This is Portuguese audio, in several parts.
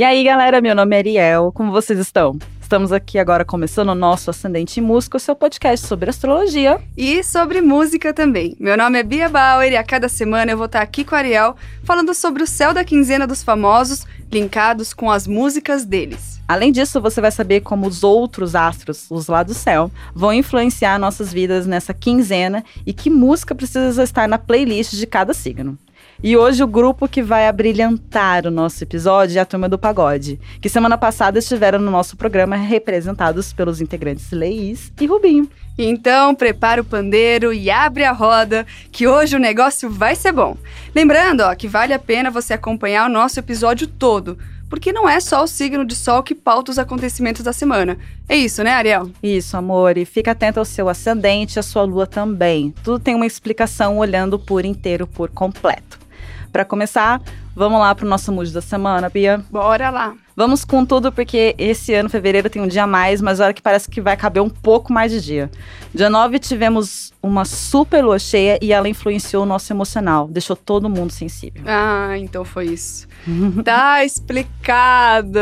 E aí, galera, meu nome é Ariel, como vocês estão? Estamos aqui agora começando o nosso Ascendente em Música, o seu podcast sobre astrologia. E sobre música também. Meu nome é Bia Bauer e a cada semana eu vou estar aqui com a Ariel falando sobre o céu da quinzena dos famosos, linkados com as músicas deles. Além disso, você vai saber como os outros astros, os lá do céu, vão influenciar nossas vidas nessa quinzena e que música precisa estar na playlist de cada signo. E hoje o grupo que vai abrilhantar o nosso episódio é a Turma do Pagode, que semana passada estiveram no nosso programa representados pelos integrantes Leís e Rubinho. Então, prepara o pandeiro e abre a roda, que hoje o negócio vai ser bom. Lembrando, ó, que vale a pena você acompanhar o nosso episódio todo, porque não é só o signo de sol que pauta os acontecimentos da semana. É isso, né, Ariel? Isso, amor. E fica atento ao seu ascendente e à sua lua também. Tudo tem uma explicação olhando por inteiro, por completo. Para começar, vamos lá para o nosso mood da semana, Bia? Bora lá. Vamos com tudo, porque esse ano, fevereiro, tem um dia a mais, mas olha que parece que vai caber um pouco mais de dia. Dia 9 tivemos uma super lua cheia e ela influenciou o nosso emocional, deixou todo mundo sensível. Ah, então foi isso. tá explicado.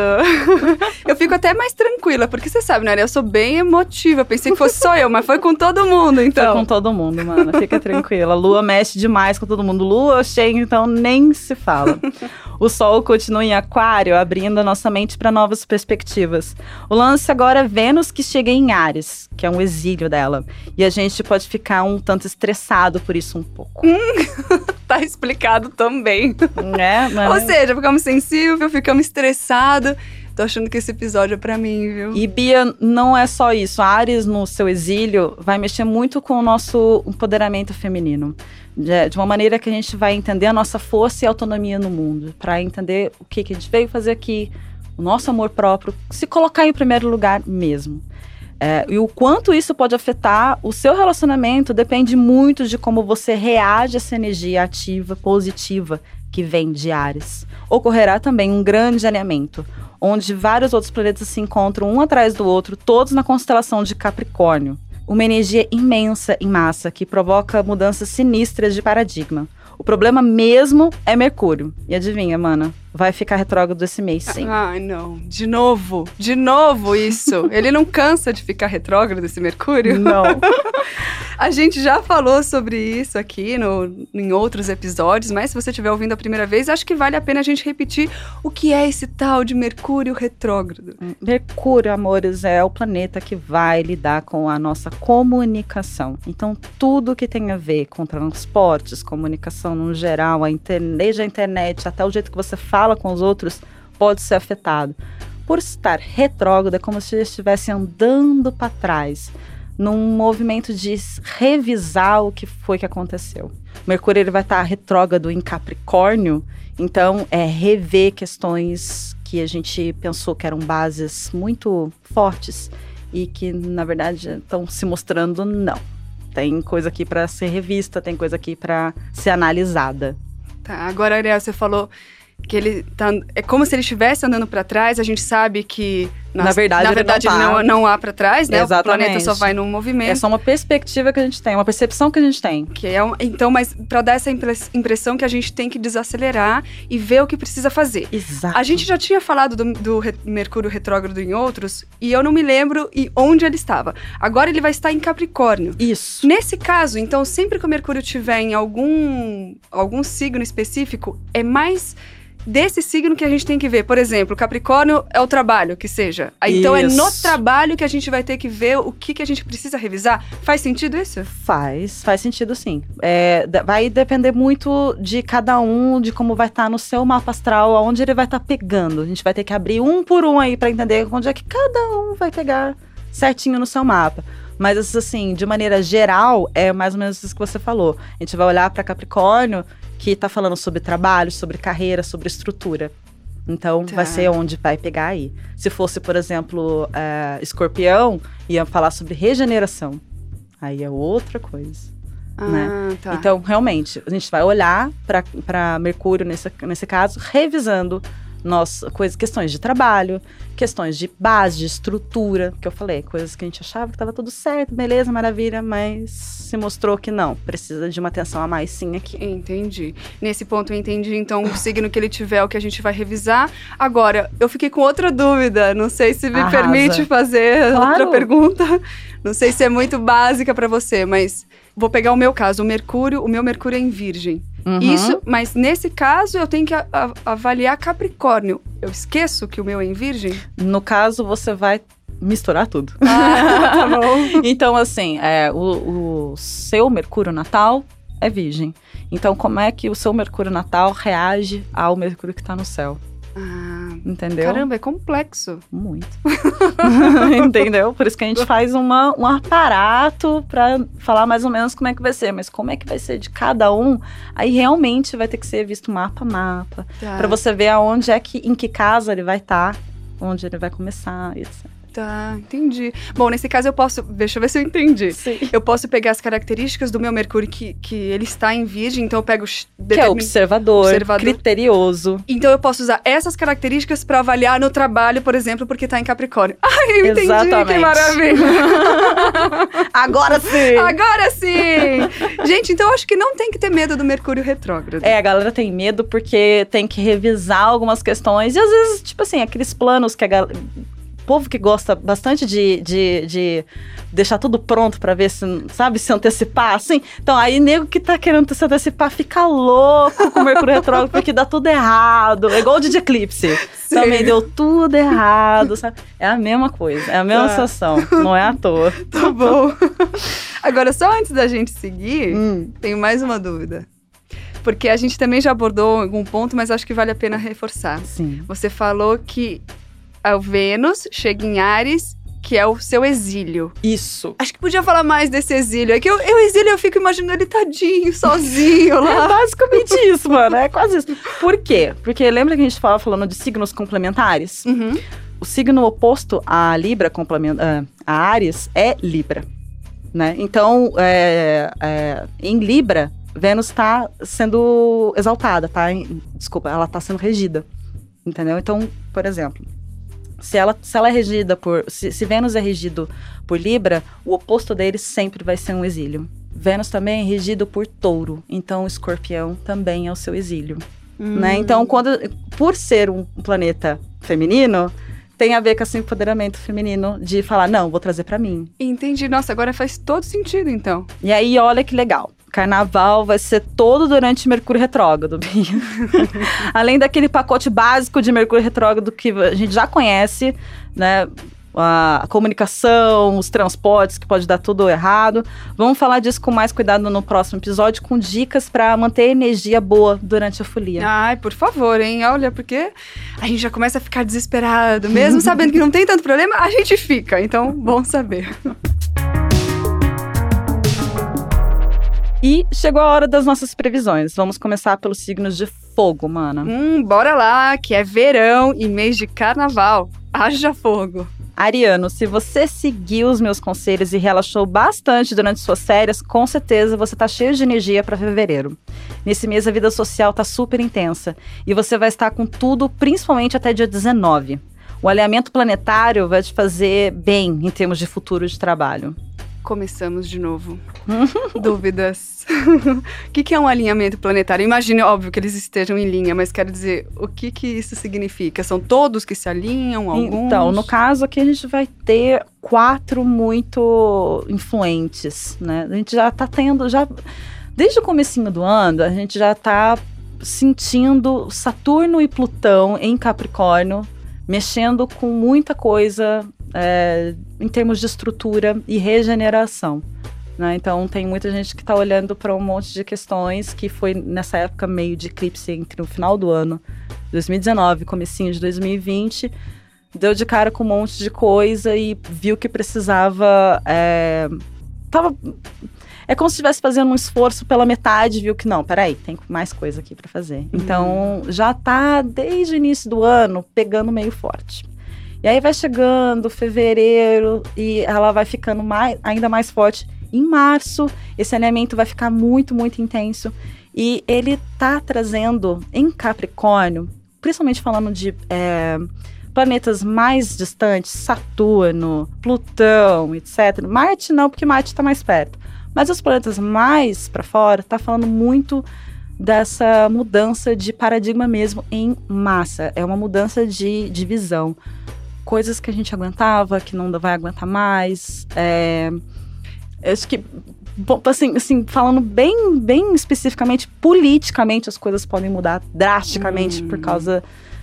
eu fico até mais tranquila, porque você sabe, né? Eu sou bem emotiva. Pensei que fosse só eu, mas foi com todo mundo, então. Foi com todo mundo, mano. Fica tranquila. Lua mexe demais com todo mundo. Lua cheia, então nem se fala. O Sol continua em Aquário, abrindo a nossa mente para novas perspectivas. O lance agora é Vênus que chega em Ares, que é um exílio dela. E a gente pode ficar um tanto estressado por isso um pouco. tá explicado também. É, mas... Ou seja, ficamos sensíveis, ficamos estressados. Tô achando que esse episódio é pra mim, viu? E Bia, não é só isso. Ares, no seu exílio, vai mexer muito com o nosso empoderamento feminino de, uma maneira que a gente vai entender a nossa força e autonomia no mundo, para entender o que, que a gente veio fazer aqui, o nosso amor próprio, se colocar em primeiro lugar mesmo. É, e o quanto isso pode afetar o seu relacionamento depende muito de como você reage a essa energia ativa, positiva que vem de Ares. Ocorrerá também um grande alinhamento, onde vários outros planetas se encontram um atrás do outro, todos na constelação de Capricórnio uma energia imensa em massa que provoca mudanças sinistras de paradigma. O problema mesmo é Mercúrio. E adivinha, mana? Vai ficar retrógrado esse mês, sim. Ai, não. De novo. De novo isso. Ele não cansa de ficar retrógrado esse Mercúrio? Não. a gente já falou sobre isso aqui no, em outros episódios, mas se você estiver ouvindo a primeira vez, acho que vale a pena a gente repetir o que é esse tal de Mercúrio retrógrado. Mercúrio, amores, é o planeta que vai lidar com a nossa comunicação. Então, tudo que tem a ver com transportes, comunicação no geral, a internet, desde a internet até o jeito que você fala fala com os outros pode ser afetado. Por estar retrógrado, é como se estivesse andando para trás, num movimento de revisar o que foi que aconteceu. Mercúrio ele vai estar retrógrado em Capricórnio, então é rever questões que a gente pensou que eram bases muito fortes e que na verdade estão se mostrando não. Tem coisa aqui para ser revista, tem coisa aqui para ser analisada. Tá, agora Ariel, você falou que ele tá, é como se ele estivesse andando para trás. A gente sabe que na, na verdade, na verdade ele não, tá. não, não, há para trás, né? Exatamente. O planeta só vai num movimento. É só uma perspectiva que a gente tem, uma percepção que a gente tem. Que é um, então, mas para dar essa impressão que a gente tem que desacelerar e ver o que precisa fazer. Exato. A gente já tinha falado do, do Mercúrio retrógrado em outros e eu não me lembro e onde ele estava. Agora ele vai estar em Capricórnio. Isso. Nesse caso, então, sempre que o Mercúrio tiver em algum algum signo específico, é mais desse signo que a gente tem que ver. Por exemplo, Capricórnio é o trabalho, que seja. Então isso. é no trabalho que a gente vai ter que ver o que, que a gente precisa revisar. Faz sentido isso? Faz, faz sentido sim. É, vai depender muito de cada um, de como vai estar tá no seu mapa astral, aonde ele vai estar tá pegando. A gente vai ter que abrir um por um aí para entender onde é que cada um vai pegar certinho no seu mapa. Mas assim, de maneira geral, é mais ou menos isso que você falou. A gente vai olhar para Capricórnio que está falando sobre trabalho, sobre carreira, sobre estrutura. Então, tá. vai ser onde vai pegar aí. Se fosse, por exemplo, uh, escorpião, ia falar sobre regeneração. Aí é outra coisa. Ah, né? Tá. Então, realmente, a gente vai olhar para Mercúrio, nesse, nesse caso, revisando nós, coisas, questões de trabalho, questões de base, de estrutura, que eu falei, coisas que a gente achava que estava tudo certo, beleza, maravilha, mas se mostrou que não, precisa de uma atenção a mais sim aqui. Entendi. Nesse ponto eu entendi, então, o signo que ele tiver é o que a gente vai revisar. Agora, eu fiquei com outra dúvida, não sei se me Arrasa. permite fazer Claro. outra pergunta. Não sei se é muito básica para você, mas vou pegar o meu caso, o Mercúrio, o meu Mercúrio é em Virgem. Uhum. Isso, mas nesse caso eu tenho que a- a- avaliar Capricórnio. Eu esqueço que o meu é em Virgem? No caso, você vai misturar tudo. Ah, tá bom. Então, assim, é, o, o seu Mercúrio natal é virgem. Então, como é que o seu Mercúrio natal reage ao Mercúrio que está no céu? Ah, Entendeu? caramba, é complexo. Muito. Entendeu? Por isso que a gente faz uma, um aparato para falar mais ou menos como é que vai ser. Mas como é que vai ser de cada um, aí realmente vai ter que ser visto mapa a mapa. Tá, Pra você ver aonde é que, em que casa ele vai estar, onde ele vai começar, etc. tá, entendi. Bom, nesse caso eu posso. Deixa eu ver se eu entendi. Sim. Eu posso pegar as características do meu Mercúrio que, que ele está em Virgem, então eu pego. os Que é observador, Observador. criterioso. Então eu posso usar essas características para avaliar no trabalho, por exemplo, porque tá em Capricórnio. Ai, eu entendi, que Exatamente. maravilha. Agora sim! Agora sim! Gente, então eu acho que não tem que ter medo do Mercúrio retrógrado. É, a galera tem medo porque tem que revisar algumas questões. E às vezes, tipo assim, aqueles planos que a galera. Povo que gosta bastante de, de, de deixar tudo pronto pra ver se, sabe, se antecipar, assim. Então, aí, nego que tá querendo se antecipar fica louco com o Mercúrio Retrógrado porque dá tudo errado. É igual o de eclipse. Sim. Também deu tudo errado, sabe? É a mesma coisa, é a mesma Tá. sensação. Não é à toa. Tá bom. Agora, só antes da gente seguir, Hum, tenho mais uma dúvida. Porque a gente também já abordou algum ponto, mas acho que vale a pena reforçar. sim. Você falou que o Vênus chega em Ares, que é o seu exílio. Isso. Acho que podia falar mais desse exílio. É que eu, eu exílio, eu fico imaginando ele tadinho, sozinho É lá. basicamente isso, mano. É quase isso. Por quê? Porque lembra que a gente estava falando de signos complementares? Uhum. O signo oposto à Libra, complemen- ah, a Ares, é Libra. Né? Então, é, é, em Libra, Vênus está sendo exaltada, tá? Desculpa, ela está sendo regida. Entendeu? Então, por exemplo, se ela, se ela é regida por. Se, se Vênus é regido por Libra, o oposto dele sempre vai ser um exílio. Vênus também é regido por touro, então escorpião também é o seu exílio né? Hum. Então, quando, por ser um planeta feminino, tem a ver com esse empoderamento feminino de falar, não, vou trazer pra mim. Entendi. Nossa, agora faz todo sentido, então. E aí, olha que legal. Carnaval vai ser todo durante Mercúrio retrógrado, Bia. Além daquele pacote básico de Mercúrio retrógrado que a gente já conhece, né? A comunicação, os transportes, que pode dar tudo errado. Vamos falar disso com mais cuidado no próximo episódio, com dicas pra manter energia boa durante a folia. Ai, por favor, hein? Olha, porque a gente já começa a ficar desesperado. Mesmo sabendo que não tem tanto problema, a gente fica. Então, bom saber. E chegou a hora das nossas previsões. Vamos começar pelos signos de fogo, mana. Hum, bora lá, que é verão e mês de carnaval. Haja fogo. Ariano, se você seguiu os meus conselhos e relaxou bastante durante suas férias, com certeza você tá cheio de energia para fevereiro. Nesse mês a vida social tá super intensa e você vai estar com tudo, principalmente até dia 19. O alinhamento planetário vai te fazer bem em termos de futuro de trabalho. Começamos de novo. Dúvidas. o que, que é um alinhamento planetário? Imagine, óbvio, que eles estejam em linha, mas quero dizer, o que, que isso significa? São todos que se alinham? Alguns? Então, no caso aqui a gente vai ter quatro muito influentes, né? A gente já tá tendo, já desde o comecinho do ano, a gente já tá sentindo Saturno e Plutão em Capricórnio mexendo com muita coisa é, em termos de estrutura e regeneração. Né? Então tem muita gente que está olhando para um monte de questões que foi nessa época meio de eclipse entre o final do ano 2019 e comecinho de 2020 deu de cara com um monte de coisa e viu que precisava é, tava é como se estivesse fazendo um esforço pela metade, viu que não, peraí, tem mais coisa aqui para fazer. Então, já tá desde o início do ano pegando meio forte. E aí vai chegando fevereiro e ela vai ficando mais, ainda mais forte. Em março, esse alinhamento vai ficar muito, muito intenso. E ele tá trazendo em Capricórnio principalmente falando de é, planetas mais distantes, Saturno, Plutão, etc. Marte não, porque Marte está mais perto. Mas os planetas mais para fora, tá falando muito dessa mudança de paradigma mesmo em massa. É uma mudança de, de visão. Coisas que a gente aguentava, que não vai aguentar mais. É, acho que assim, assim, falando bem, bem especificamente, politicamente as coisas podem mudar drasticamente hum. por causa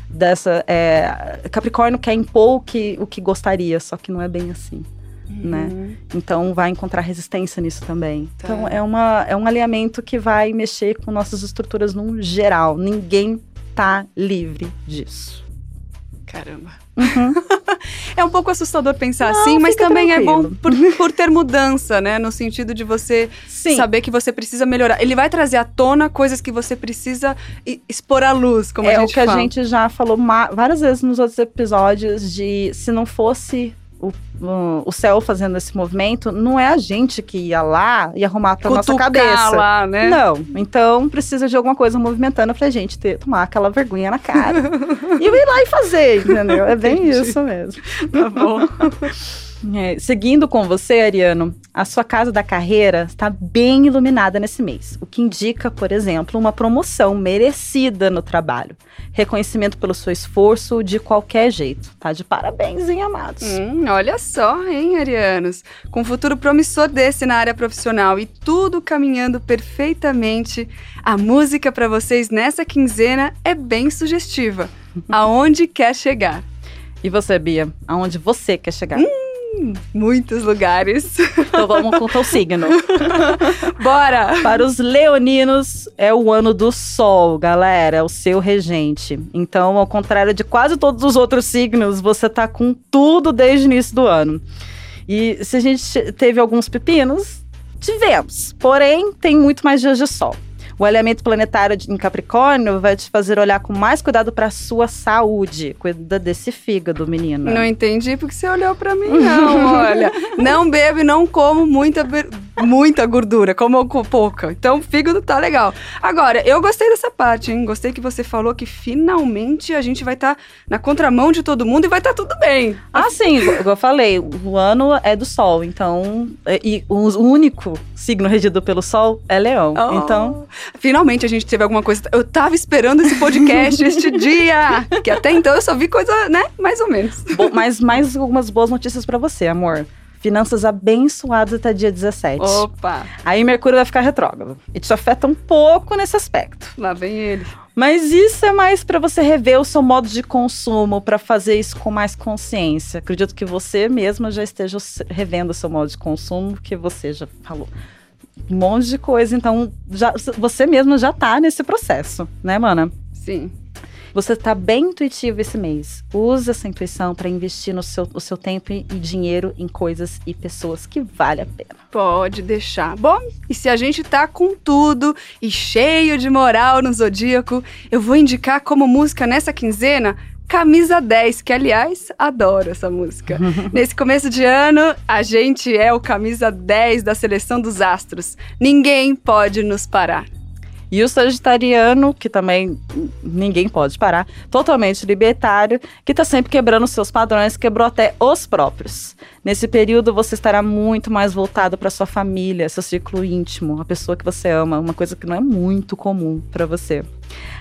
dessa. É, Capricórnio quer impor o que, o que gostaria, só que não é bem assim. Né? Uhum. Né? Então vai encontrar resistência nisso também. Tá. Então é, uma, é um alinhamento que vai mexer com nossas estruturas no geral. Ninguém tá livre disso. Caramba. Uhum. é um pouco assustador pensar Não, assim, mas também tranquilo. é bom por, por, ter mudança, né? No sentido de você Sim. saber que você precisa melhorar. Ele vai trazer à tona coisas que você precisa expor à luz, como é a gente. É o que fala. a gente já falou várias vezes nos outros episódios de se não fosse o, o, céu fazendo esse movimento, não é a gente que ia lá e arrumar Cutucar nossa cabeça. Lá, né? Não. Então precisa de alguma coisa movimentando pra gente ter, tomar aquela vergonha na cara. e ir lá e fazer, entendeu? É bem Entendi. isso mesmo. Tá bom. É, seguindo com você, Ariano, a sua casa da carreira está bem iluminada nesse mês, o que indica, por exemplo, uma promoção merecida no trabalho. Reconhecimento pelo seu esforço de qualquer jeito. Tá de parabéns, hein, amados? Hum, olha só, hein, Arianos? Com um futuro promissor desse na área profissional e tudo caminhando perfeitamente, a música para vocês nessa quinzena é bem sugestiva. Aonde quer chegar? E você, Bia? Aonde você quer chegar? Hum, muitos lugares. Então vamos com o signo. Bora! Para os leoninos, é o ano do sol, galera. É o seu regente. Então, ao contrário de quase todos os outros signos, você tá com tudo desde o início do ano. E se a gente teve alguns pepinos, tivemos. Porém, tem muito mais dias de sol. O alinhamento planetário em Capricórnio vai te fazer olhar com mais cuidado para sua saúde. Cuida desse fígado, menina. Não entendi porque você olhou para mim, não. Olha, não bebo e não como muita, muita gordura, como pouca. Então, o fígado tá legal. Agora, eu gostei dessa parte, hein? Gostei que você falou que finalmente a gente vai estar tá na contramão de todo mundo e vai estar tá tudo bem. Ah, sim, eu falei, o ano é do Sol, então. E o único signo regido pelo Sol é Leão. Oh. Então. Finalmente a gente teve alguma coisa. Eu tava esperando esse podcast este dia. Que até então eu só vi coisa, né? Mais ou menos. Bom, mas mais algumas boas notícias para você, amor. Finanças abençoadas até dia 17. Opa! Aí Mercúrio vai ficar retrógrado. E te afeta um pouco nesse aspecto. Lá vem ele. Mas isso é mais para você rever o seu modo de consumo, para fazer isso com mais consciência. Acredito que você mesma já esteja revendo o seu modo de consumo, que você já falou um monte de coisa. Então, já, você mesmo já tá nesse processo, né, mana? Sim. Você tá bem intuitivo esse mês. Use essa intuição para investir no seu, o seu tempo e dinheiro em coisas e pessoas que vale a pena. Pode deixar. Bom, e se a gente tá com tudo e cheio de moral no Zodíaco, eu vou indicar como música nessa quinzena Camisa 10, que aliás, adoro essa música. Nesse começo de ano, a gente é o camisa 10 da seleção dos astros. Ninguém pode nos parar. E o sagitariano, que também ninguém pode parar, totalmente libertário, que está sempre quebrando seus padrões, quebrou até os próprios. Nesse período, você estará muito mais voltado para sua família, seu círculo íntimo, a pessoa que você ama, uma coisa que não é muito comum para você.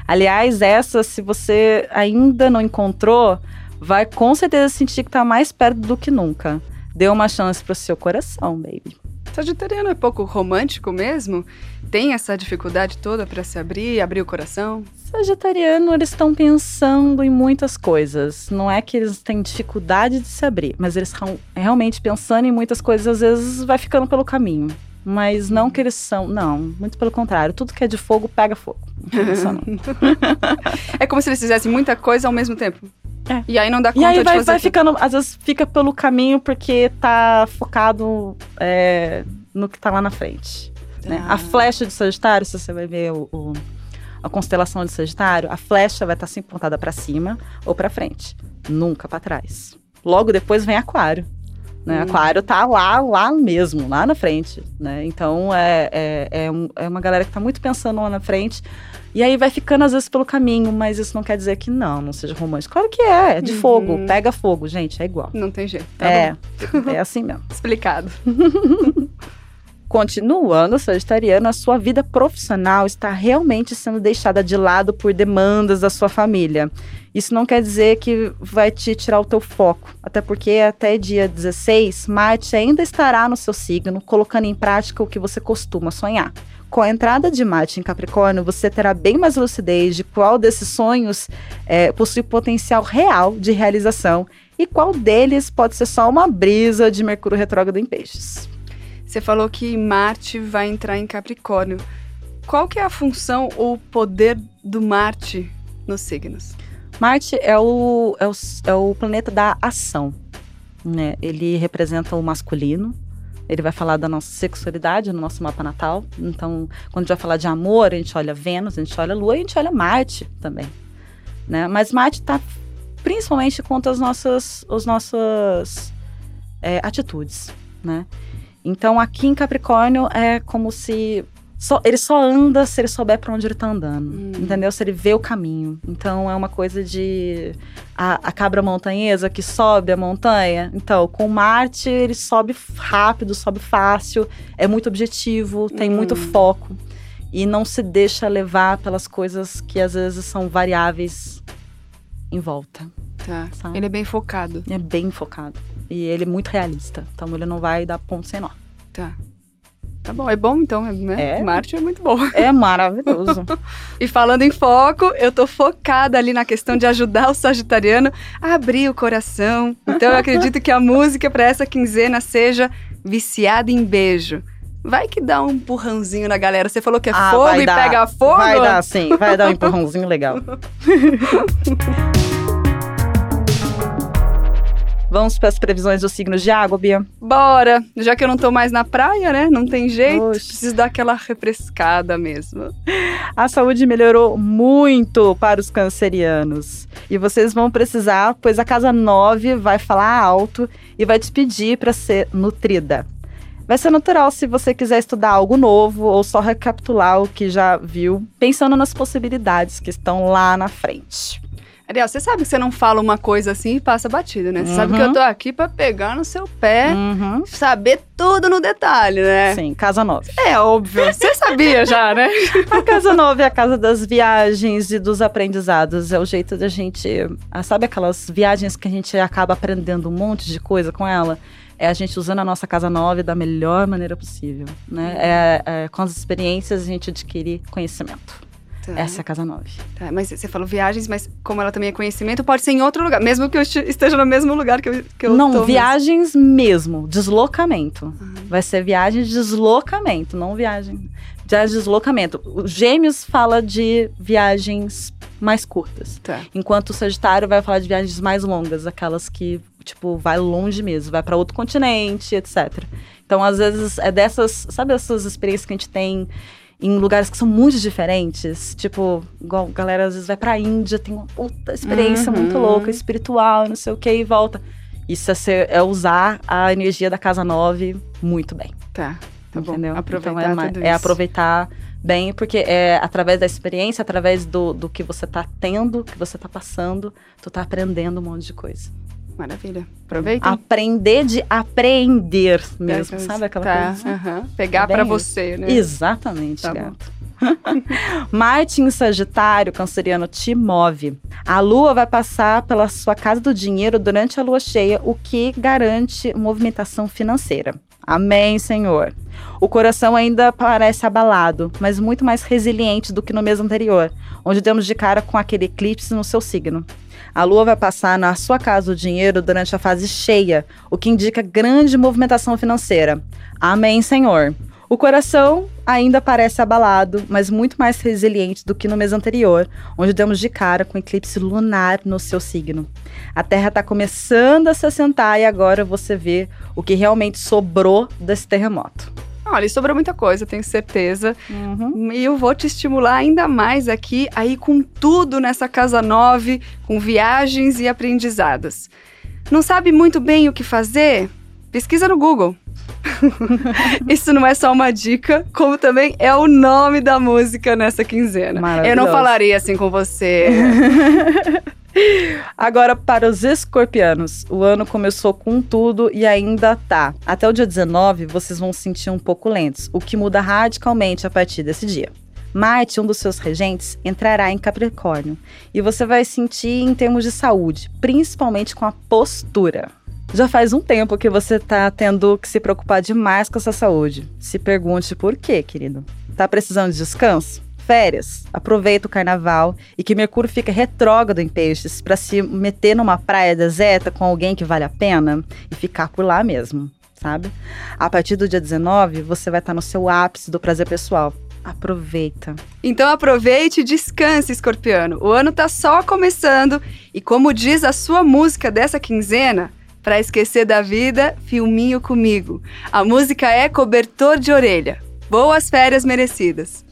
Aliás, essa, se você ainda não encontrou, vai com certeza sentir que está mais perto do que nunca. Dê uma chance pro seu coração, baby. Sagitariano é pouco romântico mesmo? Tem essa dificuldade toda para se abrir, abrir o coração? Sagitariano, eles estão pensando em muitas coisas. Não é que eles têm dificuldade de se abrir, mas eles estão realmente pensando em muitas coisas, às vezes vai ficando pelo caminho. Mas não que eles são. Não, muito pelo contrário. Tudo que é de fogo, pega fogo. Não é como se eles fizessem muita coisa ao mesmo tempo. É. E aí não dá conta e aí vai, vai ficando, às vezes fica pelo caminho porque tá focado é, no que tá lá na frente. Né? Ah. A flecha de Sagitário, se você vai ver o, o, a constelação de Sagitário, a flecha vai estar tá sempre pontada para cima ou para frente, nunca para trás. Logo depois vem Aquário. Né? Hum. Aquário tá lá, lá mesmo, lá na frente. Né? Então é, é, é, um, é uma galera que tá muito pensando lá na frente E aí vai ficando às vezes pelo caminho, mas isso não quer dizer que não, não seja romântico. Claro que é, é de Uhum. fogo, pega fogo, gente, é igual. Não tem jeito. Tá é, bom. é assim mesmo. Explicado. Continuando, Sagitariano, a sua vida profissional está realmente sendo deixada de lado por demandas da sua família. Isso não quer dizer que vai te tirar o teu foco, até porque até dia 16, Marte ainda estará no seu signo, colocando em prática o que você costuma sonhar. Com a entrada de Marte em Capricórnio, você terá bem mais lucidez de qual desses sonhos é, possui potencial real de realização e qual deles pode ser só uma brisa de Mercúrio retrógrado em peixes. Você falou que Marte vai entrar em Capricórnio. Qual que é a função ou poder do Marte nos signos? Marte é o, é o, é o planeta da ação. Né? Ele representa o masculino. Ele vai falar da nossa sexualidade no nosso mapa natal. Então, quando a gente vai falar de amor, a gente olha Vênus, a gente olha Lua e a gente olha Marte também. Né? Mas Marte está principalmente contra as nossas, as nossas é, atitudes. Né? Então, aqui em Capricórnio é como se só, ele só anda se ele souber para onde ele tá andando, Hum. entendeu? Se ele vê o caminho. Então é uma coisa de a, a cabra montanhesa que sobe a montanha. Então, com Marte ele sobe rápido, sobe fácil, é muito objetivo, tem Hum. muito foco e não se deixa levar pelas coisas que às vezes são variáveis em volta. Tá. Sabe? Ele é bem focado. É bem focado e ele é muito realista. Então ele não vai dar ponto sem nó. Tá. Tá bom, é bom então, né? É. Marte é muito bom. É maravilhoso. E falando em foco, eu tô focada ali na questão de ajudar o sagitariano a abrir o coração. Então eu acredito que a música para essa quinzena seja Viciada em Beijo. Vai que dá um empurrãozinho na galera. Você falou que é Ah, fogo e dar. pega fogo? Vai dar sim, vai dar um empurrãozinho legal. Vamos para as previsões dos signos de água, Bia? Bora! Já que eu não tô mais na praia, né? Não tem jeito. Oxe. Preciso dar aquela refrescada mesmo. A saúde melhorou muito para os cancerianos. E vocês vão precisar, pois a casa 9 vai falar alto e vai te pedir para ser nutrida. Vai ser natural se você quiser estudar algo novo ou só recapitular o que já viu, pensando nas possibilidades que estão lá na frente. Ariel, você sabe que você não fala uma coisa assim e passa batida, né? Você sabe Uhum. que eu tô aqui pra pegar no seu pé, Uhum. saber tudo no detalhe, né? Sim, casa 9. É óbvio. Você sabia já, né? A casa nova é a casa das viagens e dos aprendizados. É o jeito da gente. ah, Sabe aquelas viagens que a gente acaba aprendendo um monte de coisa com ela? É a gente usando a nossa casa nova da melhor maneira possível. Né? É, é, com as experiências a gente adquire conhecimento. Tá, Essa é a casa nove. tá, mas você falou viagens, mas como ela também é conhecimento, pode ser em outro lugar, mesmo que eu este- esteja no mesmo lugar que eu, que eu tô Não, mesmo. viagens mesmo. Deslocamento. Uhum. Vai ser viagem de deslocamento, não viagem. Viagem de deslocamento. O Gêmeos fala de viagens mais curtas. Tá. Enquanto o Sagitário vai falar de viagens mais longas, aquelas que, tipo, vai longe mesmo, vai para outro continente, etc. Então, às vezes, é dessas, sabe essas experiências que a gente tem em lugares que são muito diferentes? Tipo, igual a galera às vezes vai pra Índia, tem uma puta experiência Uhum. muito louca, espiritual, não sei o que, e volta. Isso é, ser- é usar a energia da casa 9 muito bem. Tá. Tá entendeu? bom. Aproveitar então é, tudo é isso. aproveitar bem, porque é através da experiência, através do, do que você tá tendo, que você tá passando, tu tá aprendendo um monte de coisa. Maravilha. Aproveita. Aprender de apreender mesmo, Pega- sabe aquela tá, coisa? assim? aham. Pegar É isso. você, né? Exatamente, Tá gato. Marte em Sagitário, canceriano, te move. A lua vai passar pela sua casa do dinheiro durante a lua cheia, o que garante movimentação financeira. Amém, Senhor. O coração ainda parece abalado, mas muito mais resiliente do que no mês anterior, onde demos de cara com aquele eclipse no seu signo. A lua vai passar na sua casa do dinheiro durante a fase cheia, o que indica grande movimentação financeira. Amém, Senhor. O coração ainda parece abalado, mas muito mais resiliente do que no mês anterior, onde demos de cara com o eclipse lunar no seu signo. A Terra está começando a se assentar e agora você vê o que realmente sobrou desse terremoto. Olha, sobrou muita coisa, tenho certeza. Uhum. E eu vou te estimular ainda mais aqui, aí com tudo nessa casa 9, com viagens e aprendizados. Não sabe muito bem o que fazer? Pesquisa no Google. Isso não é só uma dica, como também é o nome da música nessa quinzena. Eu não falaria assim com você. Agora, para os escorpianos, o ano começou com tudo e ainda tá. Até o dia 19, vocês vão se sentir um pouco lentos, o que muda radicalmente a partir desse dia. Marte, um dos seus regentes, entrará em Capricórnio e você vai sentir em termos de saúde, principalmente com a postura. Já faz um tempo que você está tendo que se preocupar demais com a sua saúde. Se pergunte por quê, querido. Tá precisando de descanso? Férias. Aproveita o carnaval e que Mercúrio fica retrógrado em peixes para se meter numa praia deserta com alguém que vale a pena e ficar por lá mesmo, sabe? A partir do dia 19, você vai estar no seu ápice do prazer pessoal. Aproveita. Então aproveite e descanse, escorpiano. O ano tá só começando e como diz a sua música dessa quinzena, para esquecer da vida, filminho comigo. A música é cobertor de orelha. Boas férias merecidas.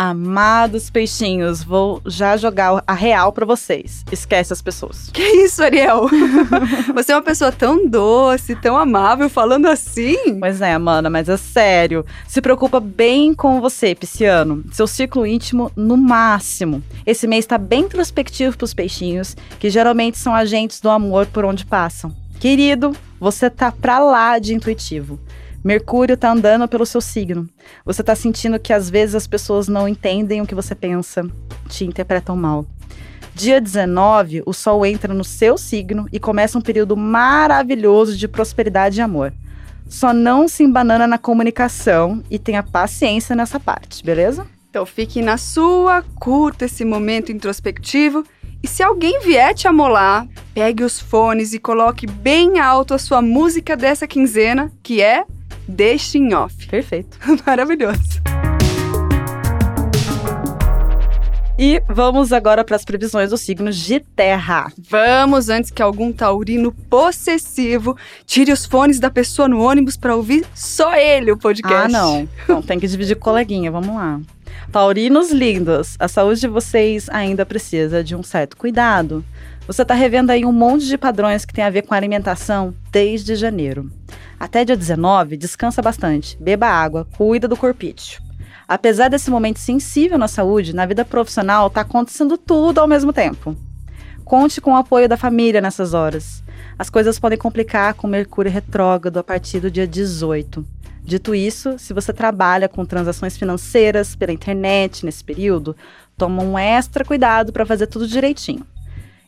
Amados peixinhos, vou já jogar a real para vocês. Esquece as pessoas. Que isso, Ariel? Você é uma pessoa tão doce, tão amável, falando assim? Pois é, Amanda, mas é sério. Se preocupa bem com você, pisciano. Seu ciclo íntimo no máximo. Esse mês está bem introspectivo pros peixinhos, que geralmente são agentes do amor por onde passam. Querido, você tá pra lá de intuitivo. Mercúrio tá andando pelo seu signo. Você tá sentindo que às vezes as pessoas não entendem o que você pensa, te interpretam mal. Dia 19, o Sol entra no seu signo e começa um período maravilhoso de prosperidade e amor. Só não se embanana na comunicação e tenha paciência nessa parte, beleza? Então fique na sua, curta esse momento introspectivo e se alguém vier te amolar, pegue os fones e coloque bem alto a sua música dessa quinzena, que é Deixe em Off. Perfeito. Maravilhoso. E vamos agora para as previsões dos signos de terra. Vamos, antes que algum taurino possessivo tire os fones da pessoa no ônibus para ouvir só ele o podcast. Ah, não. Não, tem que dividir com coleguinha, vamos lá. Taurinos lindos, a saúde de vocês ainda precisa de um certo cuidado. Você está revendo aí um monte de padrões que tem a ver com alimentação desde janeiro. Até dia 19, descansa bastante, beba água, cuida do corpício. Apesar desse momento sensível na saúde, na vida profissional está acontecendo tudo ao mesmo tempo. Conte com o apoio da família nessas horas. As coisas podem complicar com Mercúrio retrógrado a partir do dia 18. Dito isso, se você trabalha com transações financeiras pela internet nesse período, toma um extra cuidado para fazer tudo direitinho.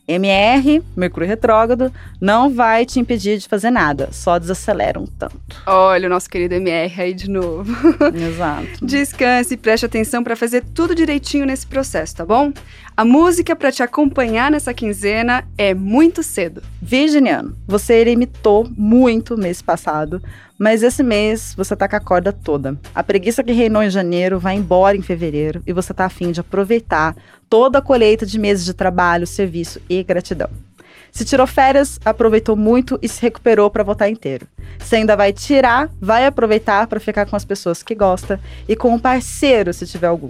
MR, Mercúrio retrógrado, não vai te impedir de fazer nada, só desacelera um tanto. Olha o nosso querido MR aí de novo. Exato. Descanse e preste atenção para fazer tudo direitinho nesse processo, tá bom? A música para te acompanhar nessa quinzena é Muito Cedo. Virginiano, você eremitou muito mês passado, mas esse mês você tá com a corda toda. A preguiça que reinou em janeiro vai embora em fevereiro e você tá afim de aproveitar toda a colheita de meses de trabalho, serviço e gratidão. Se tirou férias, aproveitou muito e se recuperou para voltar inteiro. Se ainda vai tirar, vai aproveitar para ficar com as pessoas que gosta e com um parceiro, se tiver algum.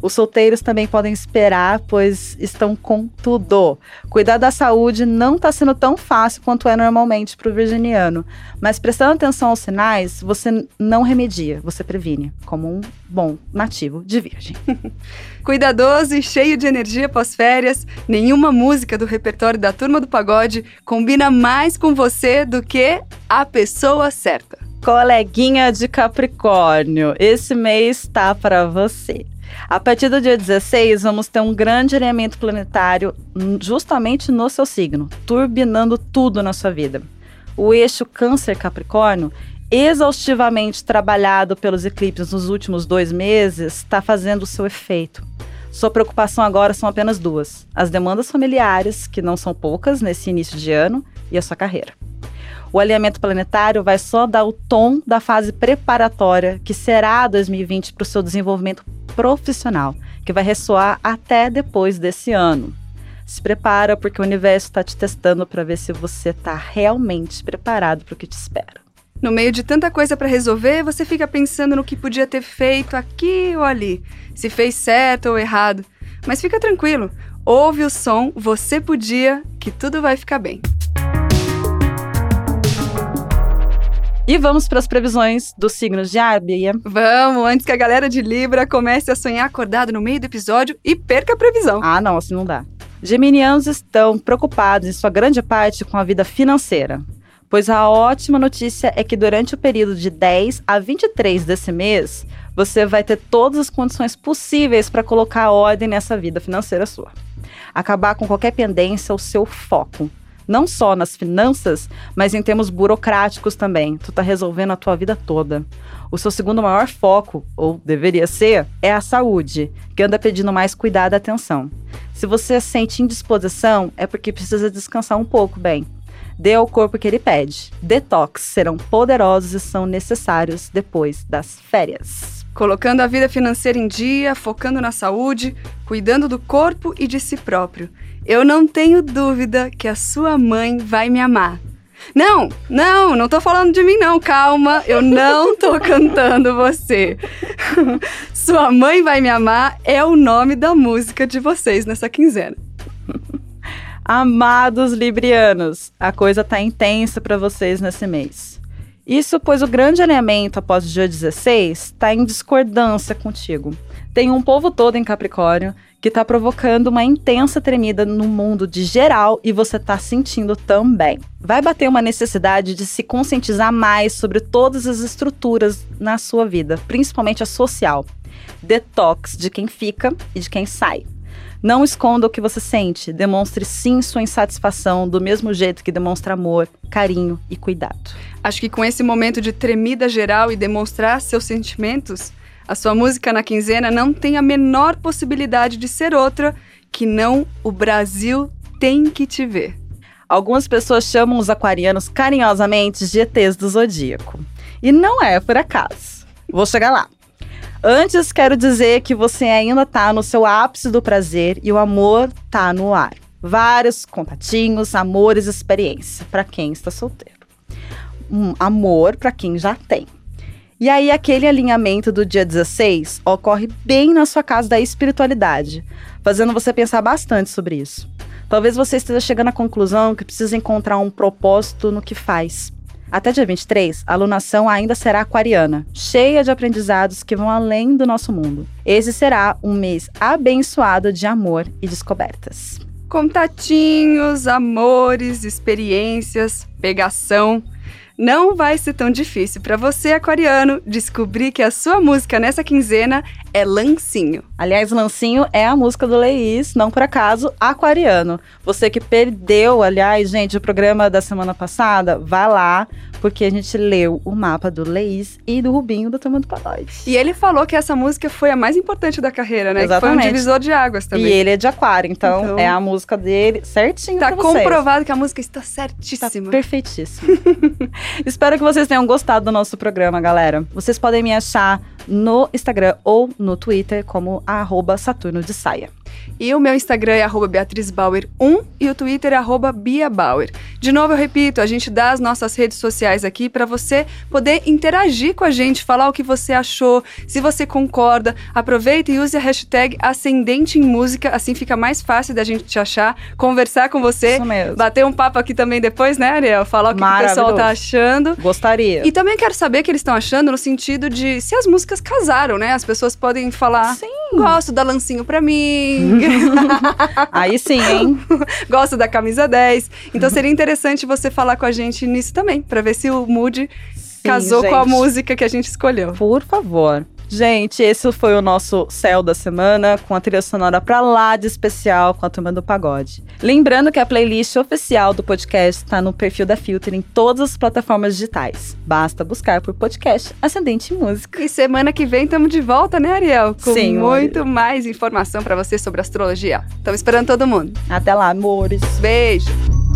Os solteiros também podem esperar, pois estão com tudo. Cuidar da saúde não está sendo tão fácil quanto é normalmente para o virginiano, mas prestando atenção aos sinais, você não remedia, você previne, como um bom nativo de virgem. Cuidadoso e cheio de energia pós-férias, nenhuma música do repertório da Turma do Pagode combina mais com você do que a pessoa certa. Coleguinha de Capricórnio, esse mês está para você. A partir do dia 16, vamos ter um grande alinhamento planetário justamente no seu signo, turbinando tudo na sua vida. O eixo Câncer-Capricórnio, exaustivamente trabalhado pelos eclipses nos últimos dois meses, está fazendo o seu efeito. Sua preocupação agora são apenas duas: as demandas familiares, que não são poucas nesse início de ano, e a sua carreira. O alinhamento planetário vai só dar o tom da fase preparatória que será 2020 para o seu desenvolvimento profissional, que vai ressoar até depois desse ano. Se prepara porque o universo está te testando para ver se você está realmente preparado para o que te espera. No meio de tanta coisa para resolver, você fica pensando no que podia ter feito aqui ou ali, se fez certo ou errado. Mas fica tranquilo, ouve o som Você Podia, que tudo vai ficar bem. E vamos para as previsões dos signos de ar, Bia? Vamos, antes que a galera de Libra comece a sonhar acordado no meio do episódio e perca a previsão. Ah, não, assim não dá. Geminianos estão preocupados, em sua grande parte, com a vida financeira. Pois a ótima notícia é que durante o período de 10 a 23 desse mês, você vai ter todas as condições possíveis para colocar ordem nessa vida financeira sua. Acabar com qualquer pendência ou seu foco não só nas finanças, mas em termos burocráticos também. Tu tá resolvendo a tua vida toda. O seu segundo maior foco, ou deveria ser, é a saúde, que anda pedindo mais cuidado e atenção. Se você sente indisposição, é porque precisa descansar um pouco, bem. Dê ao corpo o que ele pede. Detox serão poderosos e são necessários depois das férias. Colocando a vida financeira em dia, focando na saúde, cuidando do corpo e de si próprio. Eu não tenho dúvida que a sua mãe vai me amar. Não, não, não tô falando de mim não, calma, eu não tô cantando você. Sua mãe vai me amar é o nome da música de vocês nessa quinzena. Amados librianos, a coisa tá intensa para vocês nesse mês. Isso pois o grande alinhamento após o dia 16 está em discordância contigo. Tem um povo todo em Capricórnio que está provocando uma intensa tremida no mundo de geral e você está sentindo também. Vai bater uma necessidade de se conscientizar mais sobre todas as estruturas na sua vida, principalmente a social. Detox de quem fica e de quem sai. Não esconda o que você sente, demonstre sim sua insatisfação do mesmo jeito que demonstra amor, carinho e cuidado. Acho que com esse momento de tremida geral e demonstrar seus sentimentos, a sua música na quinzena não tem a menor possibilidade de ser outra que não o Brasil tem que te ver. Algumas pessoas chamam os aquarianos carinhosamente de ETs do zodíaco. E não é por acaso. Vou chegar lá. Antes, quero dizer que você ainda está no seu ápice do prazer e o amor está no ar. Vários contatinhos, amores, experiência para quem está solteiro. Um amor para quem já tem. E aí, aquele alinhamento do dia 16 ocorre bem na sua casa da espiritualidade, fazendo você pensar bastante sobre isso. Talvez você esteja chegando à conclusão que precisa encontrar um propósito no que faz. Até dia 23, a alunação ainda será aquariana, cheia de aprendizados que vão além do nosso mundo. Esse será um mês abençoado de amor e descobertas. Contatinhos, amores, experiências, pegação não vai ser tão difícil para você, aquariano, descobrir que a sua música nessa quinzena é Lancinho. Aliás, Lancinho é a música do Leís, não por acaso, aquariano. Você que perdeu, aliás, gente, o programa da semana passada, vá lá, porque a gente leu o mapa do Leís e do Rubinho do Turma do Pagode. E ele falou que essa música foi a mais importante da carreira, né? Exatamente. Que foi um divisor de águas também. E ele é de aquário, então, então... é a música dele certinho Tá comprovado que a música está certíssima. Tá perfeitíssima. Espero que vocês tenham gostado do nosso programa, galera. Vocês podem me achar no Instagram ou no Twitter como arroba Saturno de Saia. E o meu Instagram é BeatrizBauer1 e o Twitter é BiaBauer. De novo, eu repito, a gente dá as nossas redes sociais aqui para você poder interagir com a gente, falar o que você achou, se você concorda. Aproveita e use a hashtag Ascendente em Música, assim fica mais fácil da gente te achar, conversar com você. Isso mesmo. Bater um papo aqui também depois, né, Ariel? Falar o que, que o pessoal tá achando. Gostaria. E também quero saber o que eles estão achando no sentido de se as músicas casaram, né? As pessoas podem falar. Sim. Gosto da Lancinho pra mim. Aí sim, hein? Gosto da camisa 10. Então seria interessante você falar com a gente nisso também, para ver se o mood sim, casou gente. com a música que a gente escolheu. Por favor. Gente, esse foi o nosso céu da semana, com a trilha sonora pra lá de especial com a turma do pagode. Lembrando que a playlist oficial do podcast está no perfil da Filter em todas as plataformas digitais. Basta buscar por podcast Ascendente Música. E semana que vem estamos de volta, né, Ariel? Com Sim, muito mais informação para você sobre astrologia. Estamos esperando todo mundo. Até lá, amores. Beijo.